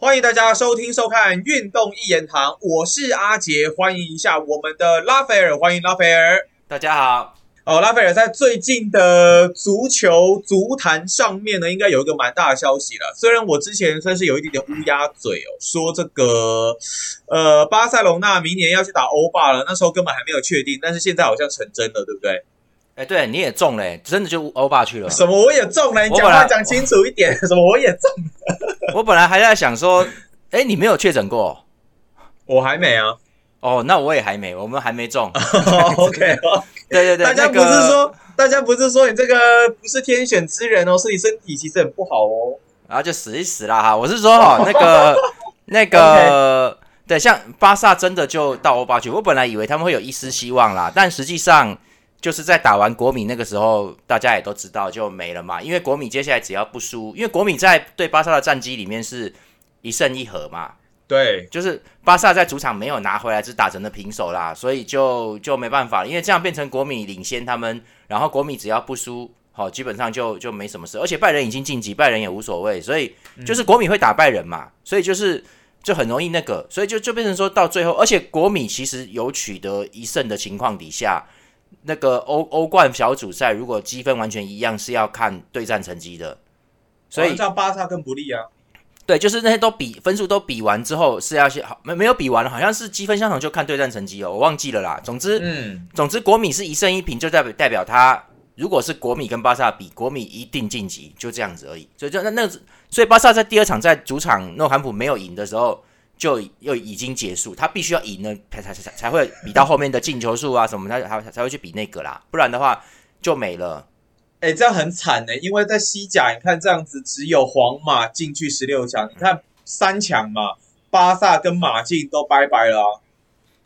欢迎大家收听收看《运动一言堂》，我是阿杰，欢迎一下我们的拉斐尔，欢迎拉斐尔。大家好，哦，拉斐尔在最近的足球足坛上面呢，应该有一个蛮大的消息了。虽然我之前算是有一点点乌鸦嘴哦，说这个呃巴塞隆纳明年要去打欧霸了，那时候根本还没有确定，但是现在好像成真了，对不对？哎，对，你也中嘞，真的就欧巴去了。什么我也中了？你讲话讲清楚一点。什么我也中了？我本来还在想说，哎，你没有确诊过？我还没啊。哦，那我也还没，我们还没中。OK，对对对，大家不是说，大家不是说你这个不是天选之人哦，是你身体其实很不好哦。然后就死一死了哈。我是说哈，那个那个，对，像巴萨真的就到欧巴去，我本来以为他们会有一丝希望啦，但实际上。就是在打完国米那个时候，大家也都知道就没了嘛。因为国米接下来只要不输，因为国米在对巴萨的战绩里面是一胜一和嘛。对，就是巴萨在主场没有拿回来，只打成了平手啦，所以就就没办法，因为这样变成国米领先他们，然后国米只要不输，好，基本上就就没什么事。而且拜仁已经晋级，拜仁也无所谓，所以就是国米会打拜仁嘛，所以就是就很容易那个，所以就就变成说到最后，而且国米其实有取得一胜的情况底下。那个欧欧冠小组赛，如果积分完全一样，是要看对战成绩的，所以这样巴萨更不利啊。对，就是那些都比分数都比完之后，是要先好没没有比完，好像是积分相同就看对战成绩哦，我忘记了啦。总之，嗯，总之国米是一胜一平，就代表代表他如果是国米跟巴萨比，国米一定晋级，就这样子而已。所以就那那所以巴萨在第二场在主场诺坎普没有赢的时候。就又已经结束，他必须要赢呢，才才才才会比到后面的进球数啊什么，他才才会去比那个啦，不然的话就没了。哎，这样很惨呢，因为在西甲，你看这样子只有皇马进去十六强，你看三强嘛，巴萨跟马竞都拜拜了。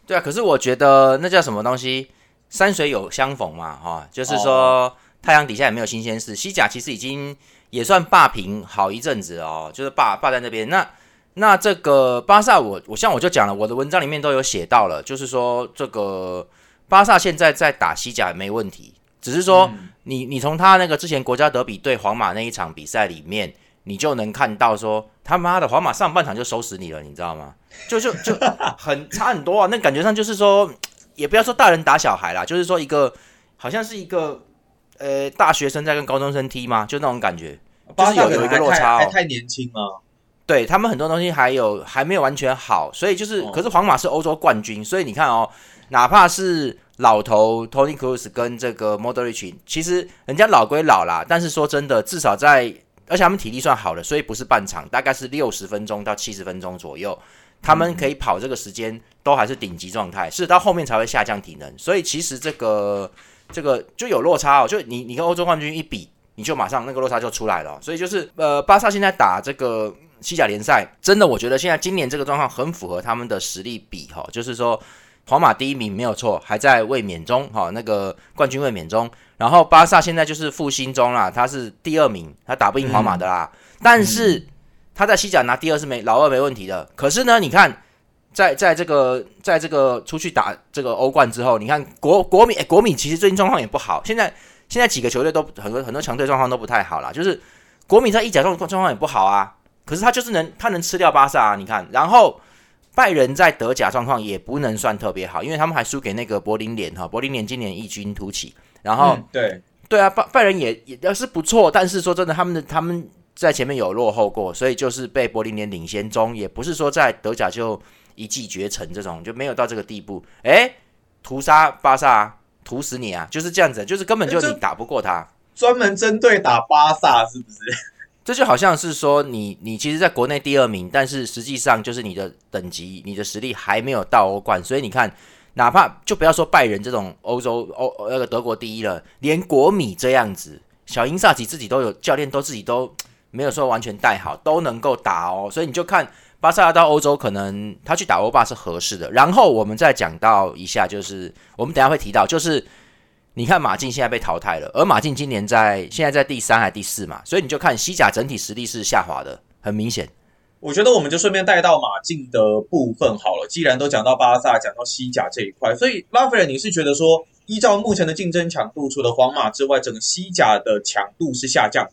对啊，可是我觉得那叫什么东西，山水有相逢嘛，哈，就是说太阳底下也没有新鲜事。西甲其实已经也算霸屏好一阵子哦，就是霸霸在那边那。那这个巴萨，我我像我就讲了，我的文章里面都有写到了，就是说这个巴萨现在在打西甲也没问题，只是说你你从他那个之前国家德比对皇马那一场比赛里面，你就能看到说他妈的皇马上半场就收拾你了，你知道吗？就就就 很差很多啊，那感觉上就是说，也不要说大人打小孩啦，就是说一个好像是一个呃大学生在跟高中生踢吗？就那种感觉，就是有有一个落差哦，太年轻了。对他们很多东西还有还没有完全好，所以就是，可是皇马是欧洲冠军，所以你看哦，哪怕是老头 Tony Cruz 跟这个 Modric，其实人家老归老啦，但是说真的，至少在，而且他们体力算好的，所以不是半场，大概是六十分钟到七十分钟左右，他们可以跑这个时间都还是顶级状态，是到后面才会下降体能，所以其实这个这个就有落差哦，就你你跟欧洲冠军一比，你就马上那个落差就出来了，所以就是呃，巴萨现在打这个。西甲联赛真的，我觉得现在今年这个状况很符合他们的实力比哈，就是说皇马第一名没有错，还在卫冕中哈，那个冠军卫冕中，然后巴萨现在就是复兴中啦，他是第二名，他打不赢皇马的啦，但是他在西甲拿第二是没老二没问题的，可是呢，你看在在这个在这个出去打这个欧冠之后，你看国国米国米其实最近状况也不好，现在现在几个球队都很多很多强队状况都不太好啦，就是国米在意甲状状况也不好啊。可是他就是能，他能吃掉巴萨啊！你看，然后拜仁在德甲状况也不能算特别好，因为他们还输给那个柏林联哈，柏林联今年异军突起。然后，对对啊，拜拜仁也也要是不错，但是说真的，他们的他们在前面有落后过，所以就是被柏林联领先中，也不是说在德甲就一骑绝尘这种，就没有到这个地步。哎，屠杀巴萨，屠死你啊！就是这样子，就是根本就你打不过他，专门针对打巴萨是不是？这就好像是说，你你其实在国内第二名，但是实际上就是你的等级、你的实力还没有到欧冠，所以你看，哪怕就不要说拜仁这种欧洲欧那个德国第一了，连国米这样子，小英萨奇自己都有教练，都自己都没有说完全带好，都能够打哦，所以你就看巴萨到欧洲，可能他去打欧霸是合适的。然后我们再讲到一下，就是我们等下会提到，就是。你看马竞现在被淘汰了，而马竞今年在现在在第三还第四嘛，所以你就看西甲整体实力是下滑的，很明显。我觉得我们就顺便带到马竞的部分好了。既然都讲到巴萨，讲到西甲这一块，所以拉斐尔，你是觉得说，依照目前的竞争强度，除了皇马之外，整个西甲的强度是下降？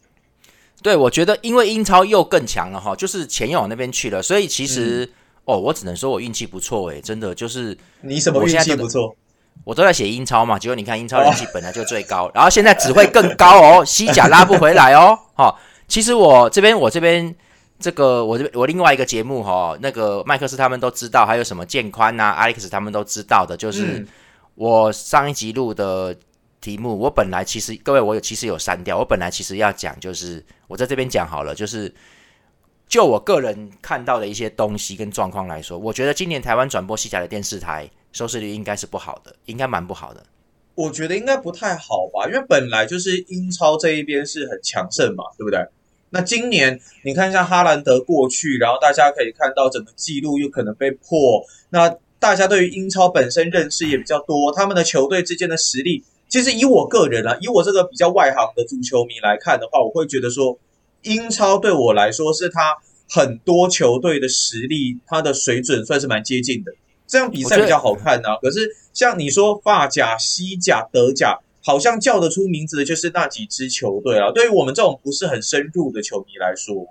对，我觉得因为英超又更强了哈，就是钱又往那边去了，所以其实哦，我只能说我运气不错诶，真的就是你什么运气不错？我都在写英超嘛，结果你看英超人气本来就最高，然后现在只会更高哦，西甲拉不回来哦。哈，其实我这边我这边这个我这我另外一个节目哈，那个麦克斯他们都知道，还有什么健宽呐、Alex 他们都知道的，就是我上一集录的题目，我本来其实各位我有其实有删掉，我本来其实要讲就是我在这边讲好了，就是就我个人看到的一些东西跟状况来说，我觉得今年台湾转播西甲的电视台。收视率应该是不好的，应该蛮不好的。我觉得应该不太好吧，因为本来就是英超这一边是很强盛嘛，对不对？那今年你看一下哈兰德过去，然后大家可以看到整个记录又可能被破。那大家对于英超本身认识也比较多，他们的球队之间的实力，其实以我个人啊，以我这个比较外行的足球迷来看的话，我会觉得说，英超对我来说是他很多球队的实力，他的水准算是蛮接近的。这样比赛比较好看呢。可是像你说法甲、西甲、德甲，好像叫得出名字的就是那几支球队啊。对于我们这种不是很深入的球迷来说，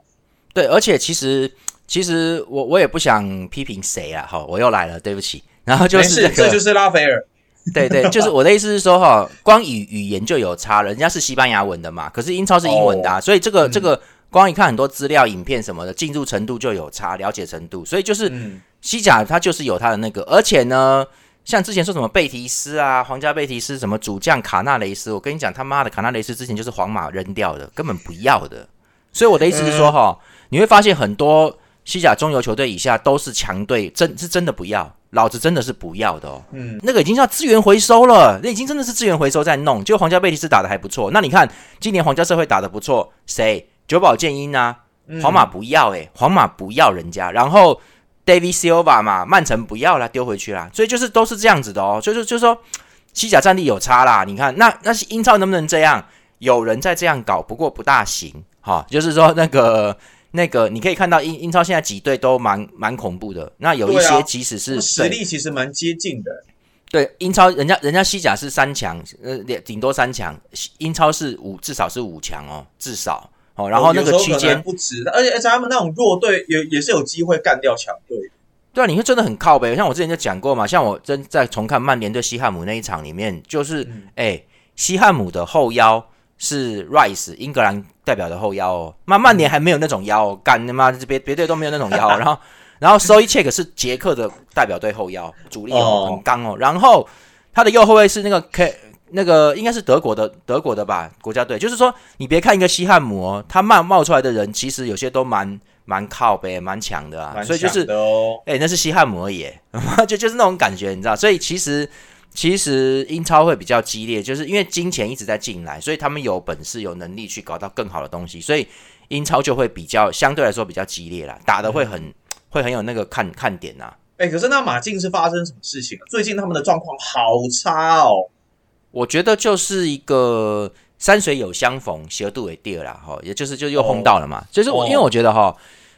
对，而且其实其实我我也不想批评谁啊。好，我又来了，对不起。然后就是这就是拉斐尔。对对，就是我的意思是说哈，光语语言就有差了，人家是西班牙文的嘛，可是英超是英文的啊，所以这个这个光一看很多资料、影片什么的，进入程度就有差，了解程度，所以就是。西甲它就是有它的那个，而且呢，像之前说什么贝提斯啊，皇家贝提斯什么主将卡纳雷斯，我跟你讲他妈的卡纳雷斯之前就是皇马扔掉的，根本不要的。所以我的意思是说哈，你会发现很多西甲中游球队以下都是强队，真是真的不要，老子真的是不要的哦。嗯，那个已经叫资源回收了，那已经真的是资源回收在弄。就皇家贝提斯打的还不错，那你看今年皇家社会打的不错，谁？久保建英啊，皇马不要诶，皇马不要人家，然后。David Silva 嘛，曼城不要啦，丢回去啦，所以就是都是这样子的哦，就是就是说西甲战力有差啦。你看那那英超能不能这样？有人在这样搞，不过不大行哈。就是说那个那个，你可以看到英英超现在几队都蛮蛮恐怖的。那有一些即使是实力其实蛮接近的。对英超，人家人家西甲是三强，呃，顶多三强，英超是五，至少是五强哦，至少。哦，然后那个区间不止，而且而且他们那种弱队也也是有机会干掉强队。对啊，你会真的很靠背。像我之前就讲过嘛，像我真在重看曼联对西汉姆那一场里面，就是哎，西汉姆的后腰是 Rice，英格兰代表的后腰哦。曼曼联还没有那种腰，干他妈别别队都没有那种腰。然后然后 s o y Check 是捷克的代表队后腰，主力哦，很刚哦。然后他的右后卫是那个 K。那个应该是德国的，德国的吧，国家队。就是说，你别看一个西汉姆哦，他冒冒出来的人，其实有些都蛮蛮靠背，蛮强的啊。所以就是，哎，那是西汉姆而已，就就是那种感觉，你知道。所以其实其实英超会比较激烈，就是因为金钱一直在进来，所以他们有本事、有能力去搞到更好的东西，所以英超就会比较相对来说比较激烈啦，打的会很会很有那个看看点呐。哎，可是那马竞是发生什么事情？最近他们的状况好差哦。我觉得就是一个山水有相逢，斜度为第二啦，哈，也就是就又碰到了嘛。就是我，因为我觉得哈，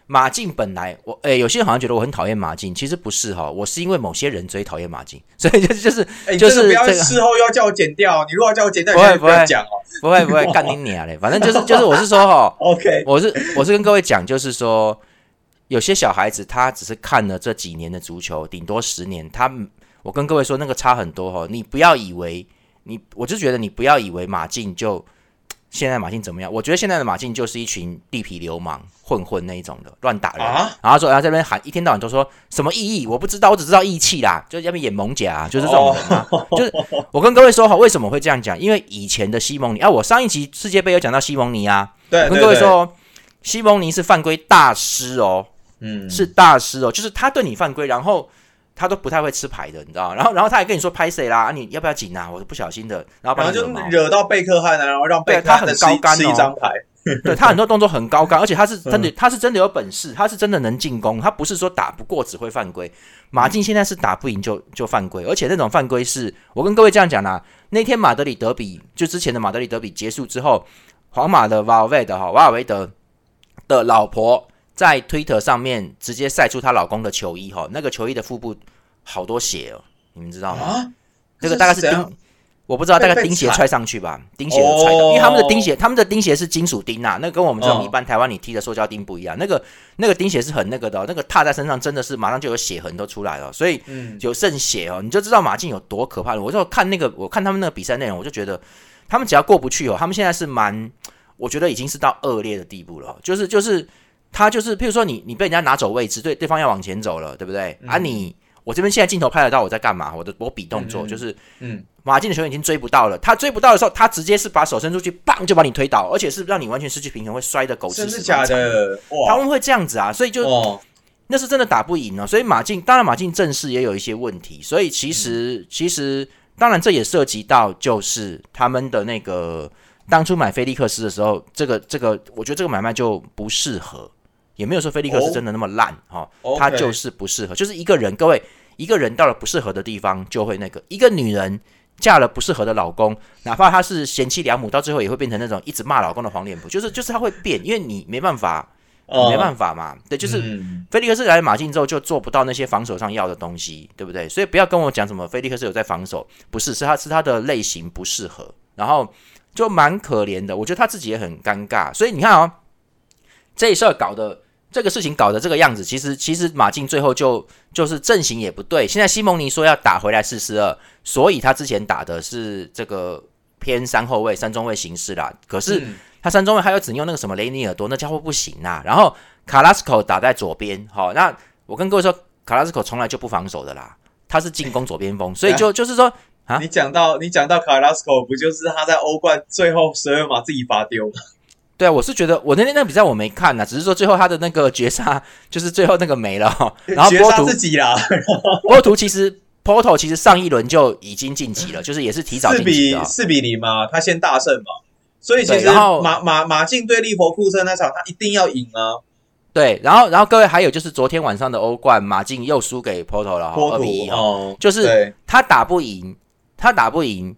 马竞本来我诶，有些人好像觉得我很讨厌马竞，其实不是哈，我是因为某些人最讨厌马竞，所以就就是就是不要事后又要叫我剪掉，你如果要叫我剪掉，不会不会讲哦，不会不会干你娘嘞，反正就是就是我是说哈，OK，我是我是跟各位讲，就是说有些小孩子他只是看了这几年的足球，顶多十年，他我跟各位说那个差很多哈，你不要以为。你我就觉得你不要以为马竞就现在马竞怎么样？我觉得现在的马竞就是一群地痞流氓混混那一种的乱打人，然后说然后这边喊一天到晚都说什么意义？我不知道，我只知道义气啦，就那边演猛甲，就是这种人啊。就是我跟各位说哈，为什么会这样讲？因为以前的西蒙尼啊，我上一集世界杯有讲到西蒙尼啊，对，跟各位说，西蒙尼是犯规大师哦，嗯，是大师哦，就是他对你犯规，然后。他都不太会吃牌的，你知道 然后，然后他还跟你说拍谁啦？你要不要紧啊？我是不小心的，然后然后就惹到贝克汉，然后让贝克他很高干吃一张牌。对他很多动作很高干，而且他是真的，他是真的有本事，他是真的能进攻，他不是说打不过只会犯规。马竞现在是打不赢就就犯规，而且那种犯规是我跟各位这样讲啦。那天马德里德比就之前的马德里德比结束之后，皇马的瓦尔维德哈瓦尔维德的老婆。在推特上面直接晒出她老公的球衣哈，那个球衣的腹部好多血哦，你们知道吗？这个大概是钉，我不知道，大概钉鞋踹上去吧，钉鞋踹到，因为他们的钉鞋，他们的钉鞋是金属钉啊，那跟我们这种一般台湾你踢的塑胶钉不一样，那个那个钉鞋是很那个的，那个踏在身上真的是马上就有血痕都出来了，所以有渗血哦，你就知道马竞有多可怕了。我就看那个，我看他们那个比赛内容，我就觉得他们只要过不去哦，他们现在是蛮，我觉得已经是到恶劣的地步了，就是就是他就是，譬如说你你被人家拿走位置，对对方要往前走了，对不对？啊你。我这边现在镜头拍得到我在干嘛？我的我比动作就是，嗯，马竞的球员已经追不到了。他追不到的时候，他直接是把手伸出去，棒就把你推倒，而且是让你完全失去平衡，会摔的狗吃屎。假的？他们会这样子啊？所以就那是真的打不赢哦。所以马竞当然马竞正式也有一些问题。所以其实其实当然这也涉及到就是他们的那个当初买菲利克斯的时候，这个这个我觉得这个买卖就不适合。也没有说菲利克斯真的那么烂哈，他就是不适合，就是一个人，各位一个人到了不适合的地方就会那个，一个女人嫁了不适合的老公，哪怕她是贤妻良母，到最后也会变成那种一直骂老公的黄脸婆，就是就是他会变，因为你没办法，没办法嘛，对，就是菲利克斯来马竞之后就做不到那些防守上要的东西，对不对？所以不要跟我讲什么菲利克斯有在防守，不是，是他是他的类型不适合，然后就蛮可怜的，我觉得他自己也很尴尬，所以你看啊，这事儿搞得。这个事情搞得这个样子，其实其实马竞最后就就是阵型也不对。现在西蒙尼说要打回来四四二，所以他之前打的是这个偏三后卫、三中卫形式啦。可是他三中卫还有只用那个什么雷尼尔多，那家伙不行啊。然后卡拉斯科打在左边，好，那我跟各位说，卡拉斯科从来就不防守的啦，他是进攻左边锋，所以就就是说啊，你讲到你讲到卡拉斯科，不就是他在欧冠最后十二码自己罚丢吗？对啊，我是觉得我那天那个比赛我没看呢，只是说最后他的那个绝杀 就是最后那个没了，然后波图自己啦。波图其实 Porto 其实上一轮就已经晋级了，就是也是提早晋级了，四比零嘛，他先大胜嘛，所以其实马马马竞对利佛库森那场他一定要赢啊。对，然后然后各位还有就是昨天晚上的欧冠，马竞又输给 Porto 了，二比一哦，就是他打不赢，他打不赢。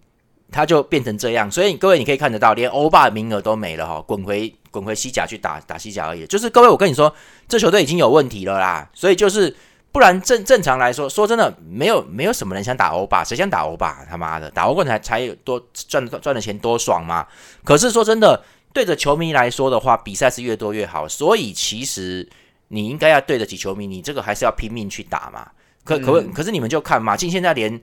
他就变成这样，所以各位你可以看得到，连欧霸名额都没了哈，滚回滚回西甲去打打西甲而已。就是各位，我跟你说，这球队已经有问题了啦。所以就是不然正正常来说，说真的，没有没有什么人想打欧霸，谁想打欧霸？他妈的，打欧冠才才多赚赚的钱多爽嘛。可是说真的，对着球迷来说的话，比赛是越多越好。所以其实你应该要对得起球迷，你这个还是要拼命去打嘛。可可可是你们就看马竞现在连。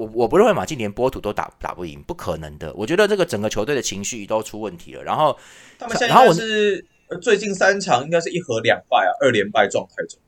我我不认为马竞连波图都打打不赢，不可能的。我觉得这个整个球队的情绪都出问题了。然后他们现在是最近三场应该是一和两败啊，二连败状态中。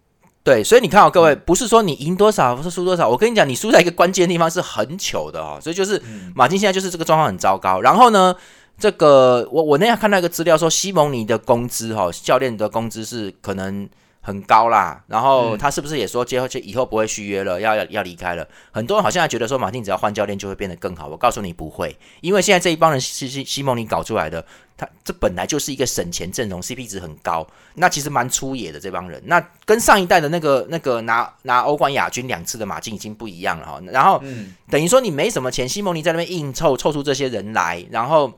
对，所以你看哦，各位不是说你赢多少，不是输多少。我跟你讲，你输在一个关键的地方是很糗的哦。所以就是马竞现在就是这个状况很糟糕。然后呢，这个我我那天看到一个资料说，西蒙尼的工资哈，教练的工资是可能。很高啦，然后他是不是也说，接后就以后不会续约了，要要要离开了？很多人好像还觉得说，马丁只要换教练就会变得更好。我告诉你不会，因为现在这一帮人是西西蒙尼搞出来的，他这本来就是一个省钱阵容，CP 值很高，那其实蛮粗野的这帮人。那跟上一代的那个那个拿拿欧冠亚军两次的马竞已经不一样了哈。然后等于说你没什么钱，西蒙尼在那边硬凑凑出这些人来，然后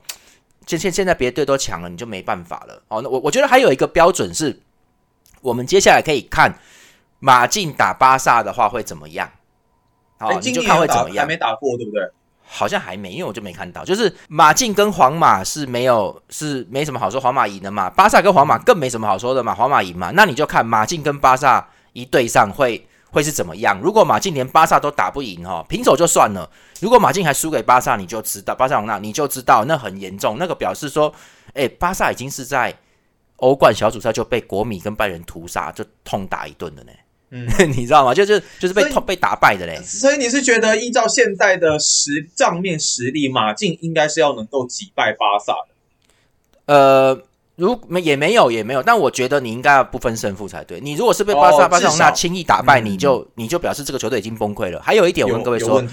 现现现在别的队都强了，你就没办法了。哦，那我我觉得还有一个标准是。我们接下来可以看马竞打巴萨的话会怎么样？好，你就看会怎么样？还没打过，对不对？好像还没，因为我就没看到。就是马竞跟皇马是没有，是没什么好说，皇马赢的嘛。巴萨跟皇马更没什么好说的嘛，皇马赢嘛。那你就看马竞跟巴萨一对上会会是怎么样？如果马竞连巴萨都打不赢哈，平手就算了。如果马竞还输给巴萨，你就知道巴塞罗那，你就知道那很严重。那个表示说，哎，巴萨已经是在。欧冠小组赛就被国米跟拜仁屠杀，就痛打一顿的呢。嗯，你知道吗？就是就是被痛被打败的嘞。所以你是觉得依照现在的实账面实力，马竞应该是要能够击败巴萨的。呃，如没也没有也没有，但我觉得你应该要不分胜负才对。你如果是被巴萨巴塞罗那轻易打败，你就你就表示这个球队已经崩溃了。还有一点，我跟各位说，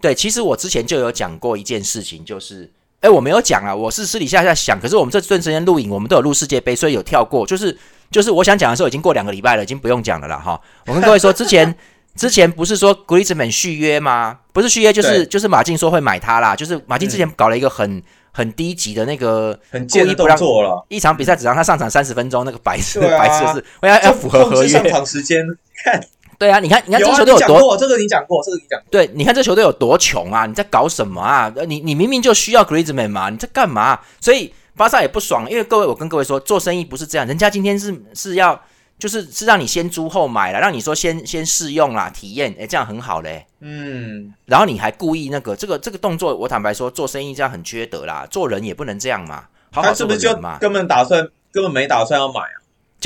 对，其实我之前就有讲过一件事情，就是。哎，我没有讲啊，我是私底下在想。可是我们这段时间录影，我们都有录世界杯，所以有跳过。就是就是我想讲的时候，已经过两个礼拜了，已经不用讲了啦。哈。我跟各位说，之前 之前不是说 Griezmann 续约吗？不是续约，就是就是马竞说会买他啦。就是马竞之前搞了一个很很低级的那个很故意不让做一场比赛只让他上场三十分钟，那个白痴 白痴是，我要要符合合约上场时间看。对啊，你看，你看这球队有多这个你讲过，这个你讲过。对，你看这球队有多穷啊！你在搞什么啊？呃你你明明就需要 Griezmann 嘛，你在干嘛？所以巴萨也不爽，因为各位，我跟各位说，做生意不是这样，人家今天是是要就是是让你先租后买了，让你说先先试用啦，体验，诶，这样很好嘞。嗯，然后你还故意那个这个这个动作，我坦白说，做生意这样很缺德啦，做人也不能这样嘛，好好他是不是就做人嘛。根本打算根本没打算要买啊？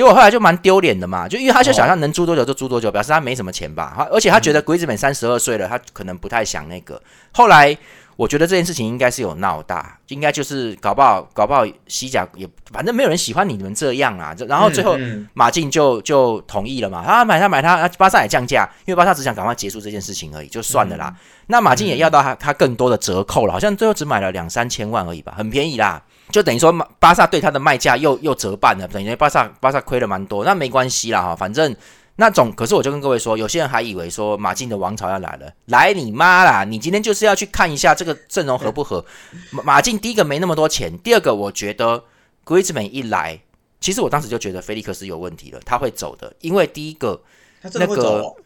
结果后来就蛮丢脸的嘛，就因为他就想象能租多久就租多久，表示他没什么钱吧。他而且他觉得鬼子本三十二岁了，他可能不太想那个。后来我觉得这件事情应该是有闹大，应该就是搞不好搞不好西甲也反正没有人喜欢你们这样啊。就然后最后嗯马竞就就同意了嘛，他买他买他，巴萨也降价，因为巴萨只想赶快结束这件事情而已，就算了啦。那马竞也要到他他更多的折扣了，好像最后只买了两三千万而已吧，很便宜啦。就等于说，马巴萨对他的卖价又又折半了，等于巴萨巴萨亏了蛮多，那没关系啦哈，反正那种。可是我就跟各位说，有些人还以为说马竞的王朝要来了，来你妈啦！你今天就是要去看一下这个阵容合不合。马马竞第一个没那么多钱，第二个我觉得 Griezmann 一来，其实我当时就觉得菲利克斯有问题了，他会走的，因为第一个他真的会走哦。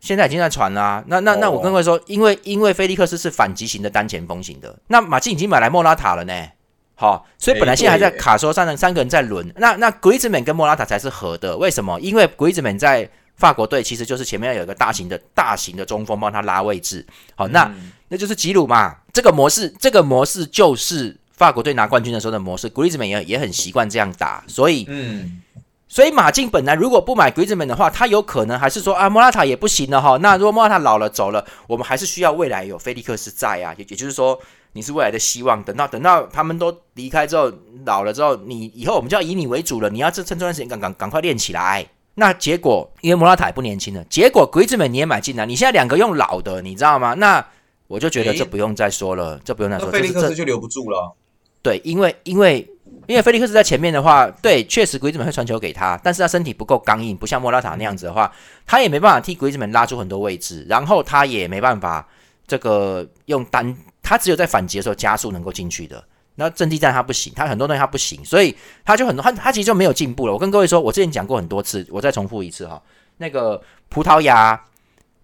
现在已经在传啦、那那那我跟各位说，因为因为菲利克斯是反击型的单前锋型的，那马竞已经买来莫拉塔了呢。好，所以本来现在还在卡说三人三个人在轮，那那 Griezmann 跟莫拉塔才是合的，为什么？因为 Griezmann 在法国队其实就是前面有一个大型的大型的中锋帮他拉位置，好，那、嗯。那就是吉鲁嘛。这个模式，这个模式就是法国队拿冠军的时候的模式，Griezmann 也也很习惯这样打，所以嗯，所以马竞本来如果不买 Griezmann 的话，他有可能还是说啊莫拉塔也不行了哈。那如果莫拉塔老了走了，我们还是需要未来有菲利克斯在啊，也也就是说你是未来的希望。等到等到他们都离开之后，老了之后，你以后我们就要以你为主了。你要这趁这段时间赶赶赶快练起来。那结果因为莫拉塔也不年轻了，结果 Griezmann 你也买进来，你现在两个用老的，你知道吗？那我就觉得这不用再说了，这不用再说，那菲利这斯就留不住了。对，因为因为因为菲利克斯在前面的话，对，确实鬼子们会传球给他，但是他身体不够刚硬，不像莫拉塔那样子的话，他也没办法替鬼子们拉出很多位置，然后他也没办法这个用单，他只有在反击的时候加速能够进去的。那阵地战他不行，他很多东西他不行，所以他就很多他他其实就没有进步了。我跟各位说，我之前讲过很多次，我再重复一次哈，那个葡萄牙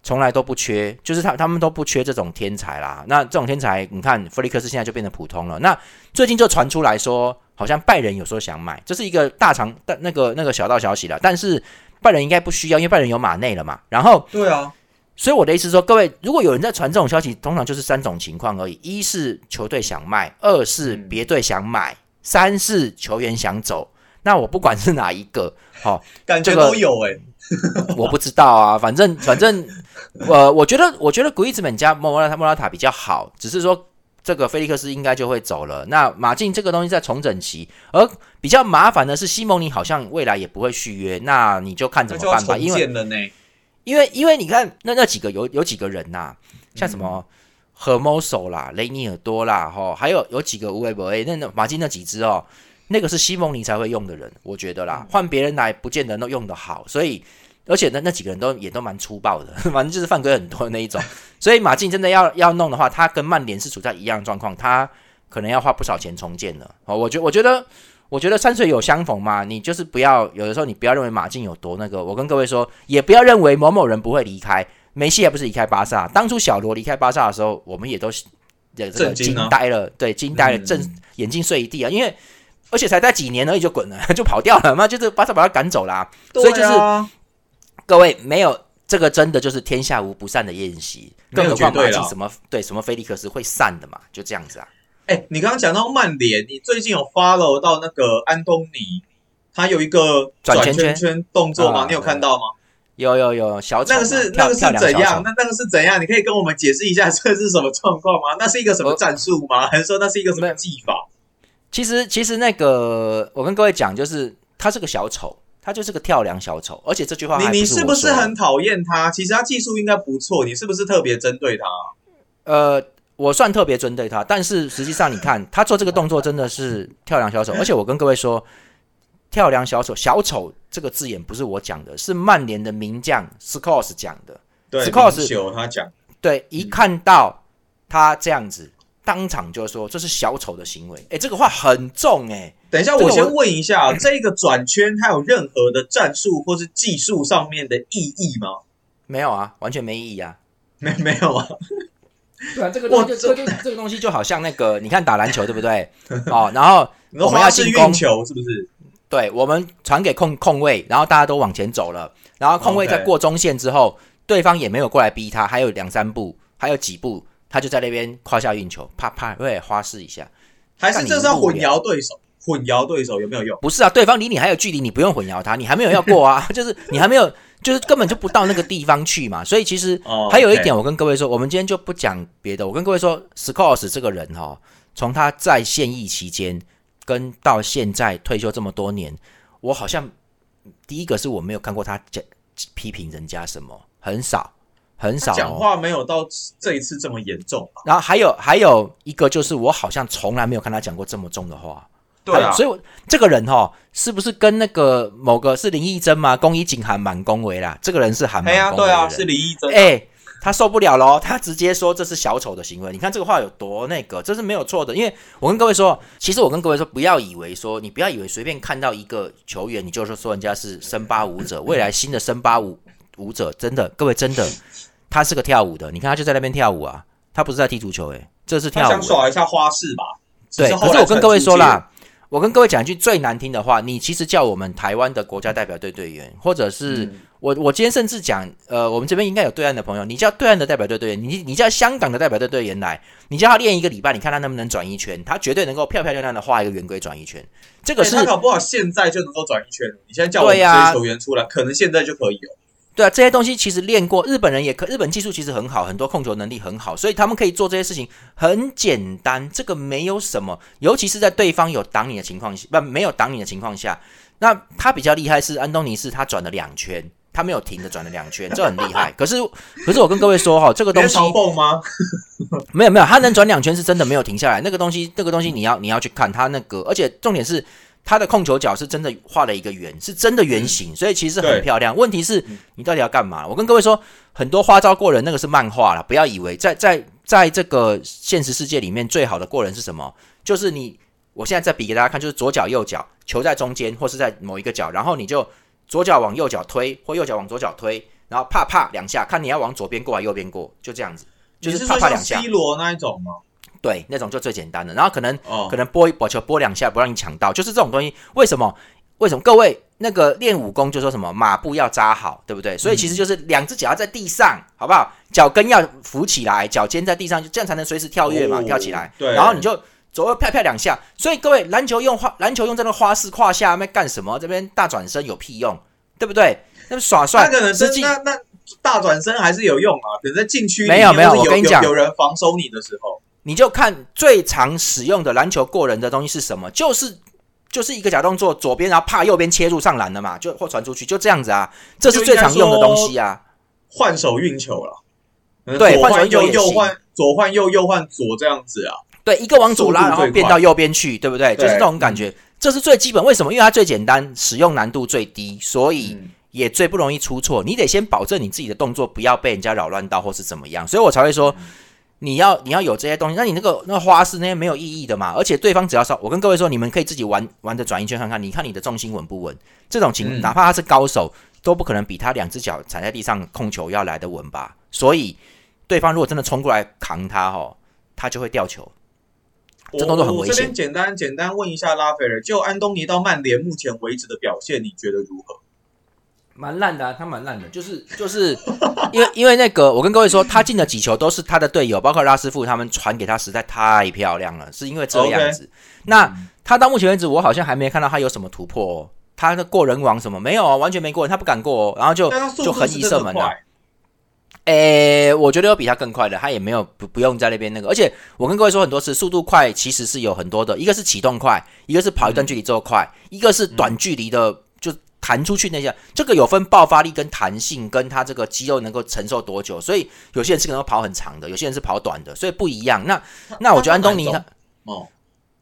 从来都不缺，就是他他们都不缺这种天才啦。那这种天才，你看弗利克斯现在就变得普通了。那最近就传出来说，好像拜仁有时候想买，这是一个大长但那个那个小道消息了。但是拜仁应该不需要，因为拜仁有马内了嘛。然后，对啊，所以我的意思是说，各位如果有人在传这种消息，通常就是三种情况而已：一是球队想卖，二是嗯别队想买，三是球员想走。那我不管是哪一个，好、感觉这个都有哎。我不知道啊，反正反正，呃，我觉得我觉得古伊兹本加莫拉塔莫拉塔比较好，只是说这个菲利克斯应该就会走了。那马竞这个东西在重整期，而比较麻烦的是西蒙尼好像未来也不会续约，那你就看怎么办吧。因为。因为因为你看那那几个有有几个人呐、像什么。赫莫索啦、雷尼尔多啦，哈，还有有几个无为不为，那那马竞那几只哦，那个是西蒙尼才会用的人，我觉得啦，换别人来不见得都用得好，所以而且那那几个人都也都蛮粗暴的，反正就是犯规很多的那一种，所以马竞真的要要弄的话，他跟曼联是处在一样的状况，他可能要花不少钱重建了。哦，我觉我觉得我觉得山水有相逢嘛，你就是不要有的时候你不要认为马竞有多那个，我跟各位说，也不要认为某某人不会离开。梅西也不是离开巴萨，当初小罗离开巴萨的时候，我们也都这个震惊呆了，对，惊呆了，嗯震眼镜碎一地啊！因为而且才待几年而已就滚了，就跑掉了嘛，就是巴萨把他赶走啦、所以就是啊各位没有这个真的就是天下无不散的宴席，更何况马竞什么对什么菲利克斯会散的嘛，就这样子啊。哎，你刚刚讲到曼联，你最近有 follow 到那个安东尼，他有一个转转圈圈圈动作吗？啊你有看到吗？有有有小丑，那个是那个是怎样？那那个是怎样？你可以跟我们解释一下 这是什么状况吗？那是一个什么我战术吗？还是说那是一个什么没技法？其实其实那个我跟各位讲，就是他是个小丑，他就是个跳梁小丑，而且这句话你你是不是很讨厌他？其实他技术应该不错，你是不是特别针对他？呃，我算特别针对他，但是实际上你看他做这个动作真的是跳梁小丑，而且我跟各位说，跳梁小丑小丑这个字眼不是我讲的，是曼联的名将 Scores 讲的。对明秀他讲，对，一看到他这样子，当场就说这是小丑的行为。哎，这个话很重哎、等一下，我我先问一下，这个转圈它有任何的战术或是技术上面的意义吗？没有啊，完全没意义啊。没没有啊？对啊，这个东西就这这个东西就好像那个，你看打篮球对不对？哦，然后我们要进攻球是不是？对，我们传给控控位，然后大家都往前走了，然后控位在过中线之后，对方也没有过来逼他，还有两三步，还有几步，他就在那边胯下运球，啪啪，对，花式一下，还是这是要混淆对手？混淆对手有没有用？不是啊，对方离你还有距离，你不用混淆他，你还没有要过啊，就是你还没有。就是根本就不到那个地方去嘛，所以其实还有一点，我跟各位说，我们今天就不讲别的。我跟各位说 s c o r s 这个人哈，从他在现役期间跟到现在退休这么多年，我好像第一个是我没有看过他讲批评人家什么，很少很少讲话没有到这一次这么严重。然后还有还有一个就是，我好像从来没有看他讲过这么重的话。对啊，所以这个人哈，是不是跟那个某个是林义珍吗？公益警韩满恭维啦，这个人是韩满恭维对啊，是林义珍。哎，他受不了喽，他直接说这是小丑的行为。你看这个话有多那个，这是没有错的。因为我跟各位说，其实我跟各位说，不要以为说你不要以为随便看到一个球员，你就说说人家是森巴舞者，未来新的森巴舞舞者，真的，各位真的，他是个跳舞的。你看他就在那边跳舞啊，他不是在踢足球，哎，这是跳舞，想耍一下花式吧？对，可是我跟各位说啦。我跟各位讲一句最难听的话，你其实叫我们台湾的国家代表队队员，或者是我，我今天甚至讲，呃，我们这边应该有对岸的朋友，你叫对岸的代表队队员，你你叫香港的代表队队员来，你叫他练一个礼拜，你看他能不能转一圈，他绝对能够漂漂亮亮的画一个圆规转一圈。这个是他搞不好现在就能够转一圈，你现在叫我们这些球员出来，可能现在就可以有。对啊，这些东西其实练过，日本人也可，日本技术其实很好，很多控球能力很好，所以他们可以做这些事情很简单，这个没有什么，尤其是在对方有挡你的情况下，不没有挡你的情况下，那他比较厉害是安东尼是他转了两圈，他没有停的转了两圈，这很厉害。可是可是我跟各位说哈，这个东西吗？没有没有，他能转两圈是真的没有停下来，那个东西那个东西你要你要去看他那个，而且重点是。他的控球脚是真的画了一个圆，是真的圆形，所以其实很漂亮。问题是，你到底要干嘛？我跟各位说，很多花招过人，那个是漫画了，不要以为在在在这个现实世界里面，最好的过人是什么？就是你，我现在再比给大家看，就是左脚右脚，球在中间或是在某一个角，然后你就左脚往右脚推，或右脚往左脚推，然后啪啪两下，看你要往左边过还是右边过，就这样子，就是啪啪两下。C 罗那一种吗？对，那种就最简单的，然后可能可能拨把球拨两下，不让你抢到，就是这种东西。为什么？为什么？各位那个练武功就说什么马步要扎好，对不对？所以其实就是两只脚要在地上，好不好？脚跟要扶起来，脚尖在地上，就这样才能随时跳跃嘛，跳起来。对，然后你就左右拍拍两下。所以各位篮球用花篮球用这个花式胯下那干什么？这边大转身有屁用，对不对？那耍帅，那个实际那那大转身还是有用啊。等在禁区没有没有，我跟你讲，有人防守你的时候。你就看最常使用的篮球过人的东西是什么？就是就是一个假动作，左边然后怕右边切入上篮的嘛，就或传出去，就这样子啊。这是最常用的东西啊。换手运球了，对，换手右右换左换右右换左这样子啊。对，一个往左拉，然后变到右边去，对不对？就是这种感觉。这是最基本，为什么？因为它最简单，使用难度最低，所以也最不容易出错。你得先保证你自己的动作不要被人家扰乱到，或是怎么样，所以我才会说。你要你要有这些东西，那你那个那花式那些没有意义的嘛？而且对方只要稍，我跟各位说，你们可以自己玩玩的转一圈看看，你看你的重心稳不稳？这种情，哪怕他是高手，都不可能比他两只脚踩在地上控球要来的稳吧？所以对方如果真的冲过来扛他哦，他就会掉球。这动作很危险。这边简单简单问一下拉斐尔，就安东尼到曼联目前为止的表现，你觉得如何？蛮烂的，他蛮烂的，就是就是因为因为那个，我跟各位说，他进的几球都是他的队友，包括拉师傅他们传给他，实在太漂亮了，是因为这样子。那他到目前为止，我好像还没看到他有什么突破。哦。他的过人王什么没有啊？完全没过人，他不敢过，哦，然后就就横移射门了。诶，我觉得有比他更快的，他也没有不不用在那边那个。而且我跟各位说很多次，速度快其实是有很多的，一个是启动快，一个是跑一段距离之后快，一个是短距离的。弹出去那些，这个有分爆发力跟弹性，跟他这个肌肉能够承受多久。所以有些人是可能跑很长的，有些人是跑短的，所以不一样。那那我觉得安东尼他哦，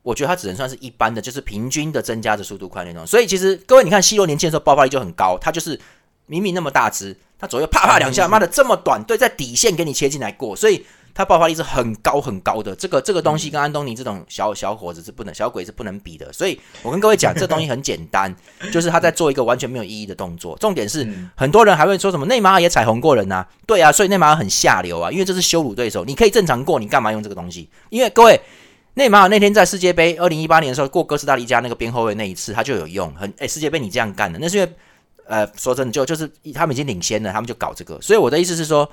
我觉得他只能算是一般的，就是平均的增加的速度快那种。所以其实各位你看，西罗年轻的时候爆发力就很高，他就是明明那么大只，他左右啪啪两下，妈的这么短，对，在底线给你切进来过，所以。他爆发力是很高很高的。这个这个东西跟安东尼这种小小伙子是不能小鬼是不能比的。所以我跟各位讲，这东西很简单，就是他在做一个完全没有意义的动作。重点是很多人还会说什么内马尔也彩虹过人呐？对啊，所以内马尔很下流啊，因为这是羞辱对手。你可以正常过，你干嘛用这个东西？因为各位。内马尔那天在世界杯二零一八年的时候过哥斯达黎加那个边后卫那一次，他就有用。很哎，世界杯你这样干的，那是因为呃，说真的，就就是他们已经领先了，他们就搞这个。所以我的意思是说，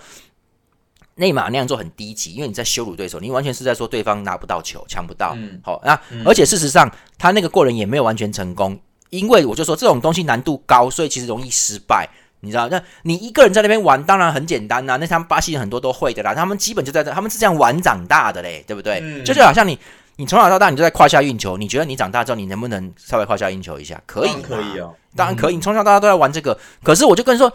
内马尔那样做很低级，因为你在羞辱对手，你完全是在说对方拿不到球，抢不到。好，那而且事实上他那个过人也没有完全成功，因为我就说这种东西难度高，所以其实容易失败。你知道，那你一个人在那边玩，当然很简单呐。那他们巴西人很多都会的啦，他们基本就在这，他们是这样玩长大的嘞，对不对？就就好像你，你从小到大你就在胯下运球，你觉得你长大之后你能不能稍微胯下运球一下？可以，可以哦，当然可以。你从小到大都在玩这个，可是我就跟你说，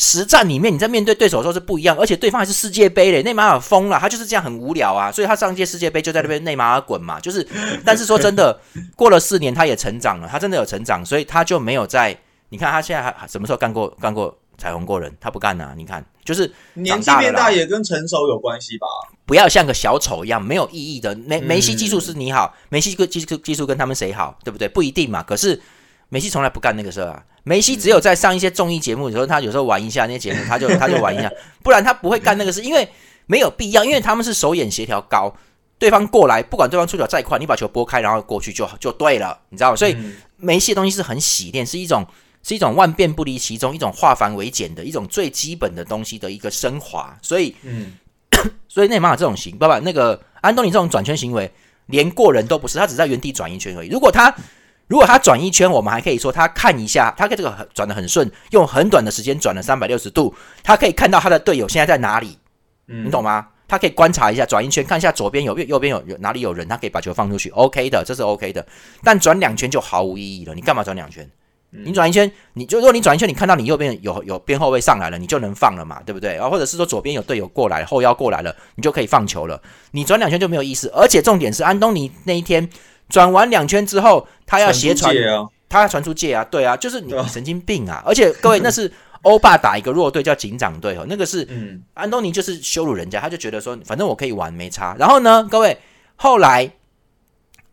实战里面你在面对对手的时候是不一样，而且对方还是世界杯嘞，内马尔疯了，他就是这样很无聊啊，所以他上届世界杯就在那边内马尔滚嘛，就是。但是说真的，过了四年他也成长了，他真的有成长，所以他就没有在。你看他现在还什么时候干过干过？彩虹过人，他不干呐！你看，就是年纪变大也跟成熟有关系吧？不要像个小丑一样没有意义的。梅梅西技术是你好，梅西技技术技术跟他们谁好，对不对？不一定嘛。可是梅西从来不干那个事儿啊。梅西只有在上一些综艺节目的时候，他有时候玩一下那些节目，他就他就玩一下，不然他不会干那个事，因为没有必要。因为他们是手眼协调高，对方过来，不管对方出脚再快，你把球拨开，然后过去就就对了，你知道吗？所以梅西的东西是很洗练，是一种。是一种万变不离其宗，一种化繁为简的一种最基本的东西的一个升华。所以，嗯，所以内马尔这种行，爸爸那个安东尼这种转圈行为，连过人都不是，他只在原地转一圈而已。如果他如果他转一圈，我们还可以说他看一下，他跟这个转的很顺，用很短的时间转了三百六十度，他可以看到他的队友现在在哪里，你懂吗？他可以观察一下，转一圈看一下左边有右边有有哪里有人，他可以把球放出去，OK 的，这是 OK 的。但转两圈就毫无意义了，你干嘛转两圈？你转一圈，你就如果你转一圈，你看到你右边有有边后卫上来了，你就能放了嘛，对不对？啊，或者是说左边有队友过来，后腰过来了，你就可以放球了。你转两圈就没有意思，而且重点是安东尼那一天转完两圈之后，他要斜传，他要传出界啊，对啊，就是你神经病啊！而且各位，那是 欧巴打一个弱队叫警长队哦，那个是嗯安东尼就是羞辱人家，他就觉得说反正我可以玩没差。然后呢，各位后来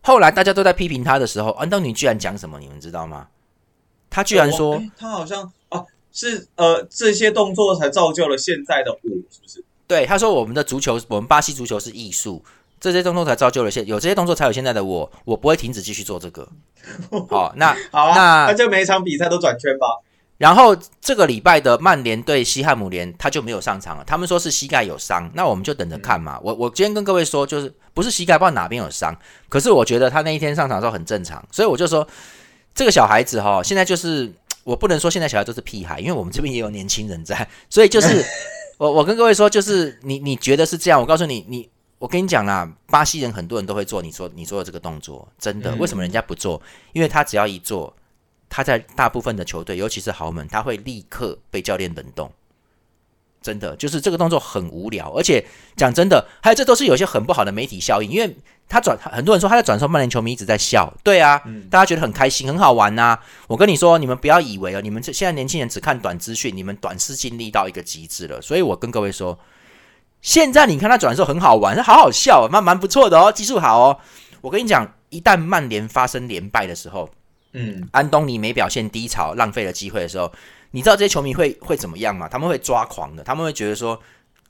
后来大家都在批评他的时候，安东尼居然讲什么？你们知道吗？他居然说，他好像啊，是呃这些动作才造就了现在的我，是不是？对，他说我们的足球，我们巴西足球是艺术，这些动作才造就了现有这些动作才有现在的我，我不会停止继续做这个。好，那好，那那就每一场比赛都转圈吧。然后这个礼拜的曼联对西汉姆联，他就没有上场了。他们说是膝盖有伤，那我们就等着看嘛。我我今天跟各位说，就是不是膝盖，不知道哪边有伤，可是我觉得他那一天上场的时候很正常，所以我就说。这个小孩子哈，现在就是我不能说现在小孩都是屁孩，因为我们这边也有年轻人在，所以就是 我我跟各位说，就是你你觉得是这样，我告诉你，你我跟你讲啦，巴西人很多人都会做你说你做的这个动作，真的，为什么人家不做？因为他只要一做，他在大部分的球队，尤其是豪门，他会立刻被教练冷冻。真的就是这个动作很无聊，而且讲真的，还有这都是有些很不好的媒体效应，因为他转很多人说他在转售曼联球迷一直在笑，对啊，大家觉得很开心很好玩呐。我跟你说，你们不要以为哦，你们这现在年轻人只看短资讯，你们短视经历到一个极致了。所以我跟各位说，现在你看他转的时候很好玩，好好笑，蛮蛮不错的哦，技术好哦。我跟你讲，一旦曼联发生连败的时候，嗯，安东尼没表现低潮，浪费了机会的时候。你知道这些球迷会会怎么样吗？他们会抓狂的，他们会觉得说，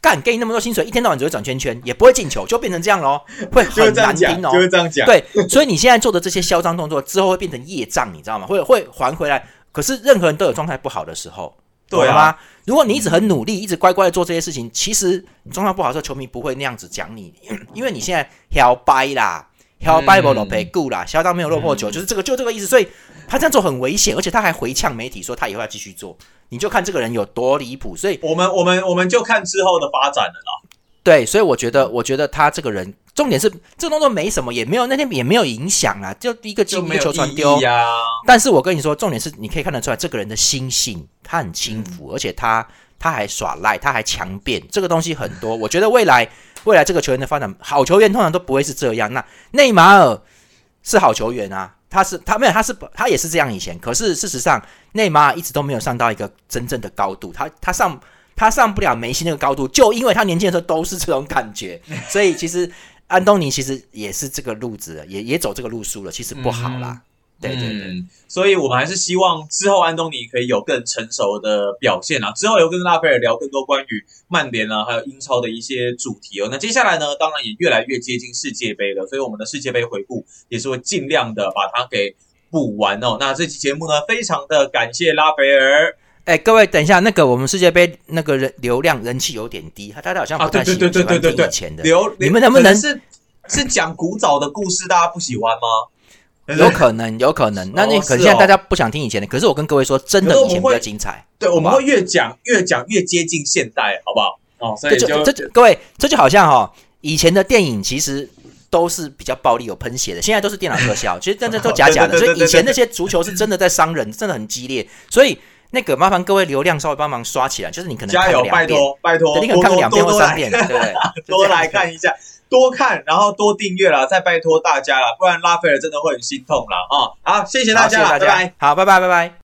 干给你那么多薪水，一天到晚只会转圈圈，也不会进球，就变成这样喽，会很 难听哦。就是这样讲，对，所以你现在做的这些嚣张动作之后会变成业障，你知道吗？会会还回来。可是任何人都有状态不好的时候，对吗？如果你一直很努力，一直乖乖的做这些事情，其实状态不好的时候，球迷不会那样子讲你，因为你现在摇掰啦。挑 Bible 落赔固啦，小当没有落破球，就是这个，就这个意思。所以他这样做很危险，而且他还回呛媒体说他以后要继续做。你就看这个人有多离谱。所以我们我们我们就看之后的发展了啦。对，所以我觉得我觉得他这个人，重点是这个动作没什么，也没有那天也没有影响啊，就一个进一个球传丢呀。但是我跟你说，重点是你可以看得出来，这个人的心性他很轻浮，而且他他还耍赖，他还强辩，这个东西很多。我觉得未来。未来这个球员的发展，好球员通常都不会是这样。那内马尔是好球员啊，他是他没有，他是他也是这样以前。可是事实上，内马尔一直都没有上到一个真正的高度。他他上他上不了梅西那个高度，就因为他年轻的时候都是这种感觉，所以其实安东尼其实也是这个路子，也也走这个路数了，其实不好啦。对对对，所以我们还是希望之后安东尼可以有更成熟的表现啊。之后有跟拉斐尔聊更多关于曼联啊，还有英超的一些主题哦。那接下来呢，当然也越来越接近世界杯了，所以我们的世界杯回顾也是会尽量的把它给补完哦。那这期节目呢，非常的感谢拉斐尔。哎，各位等一下，那个我们世界杯那个人流量人气有点低，他大家好像不太喜欢听以前的。流你们能不能是是讲古早的故事，大家不喜欢吗？有可能，有可能。那你可能现在大家不想听以前的，可是我跟各位说，真的以前比较精彩。对，我们会越讲越讲越接近现代，好不好？哦，所以就这各位，这就好像哈，以前的电影其实都是比较暴力、有喷血的，现在都是电脑特效，其实真的都假假的。所以以前那些足球是真的在伤人，真的很激烈。所以那个麻烦各位流量稍微帮忙刷起来，就是你可能加油，拜托拜托，你可能看两遍或三遍，对不对？多来看一下。多看，然后多订阅了，再拜托大家了，不然拉斐尔真的会很心痛了啊！好，谢谢大家，拜拜，好，拜拜，拜拜。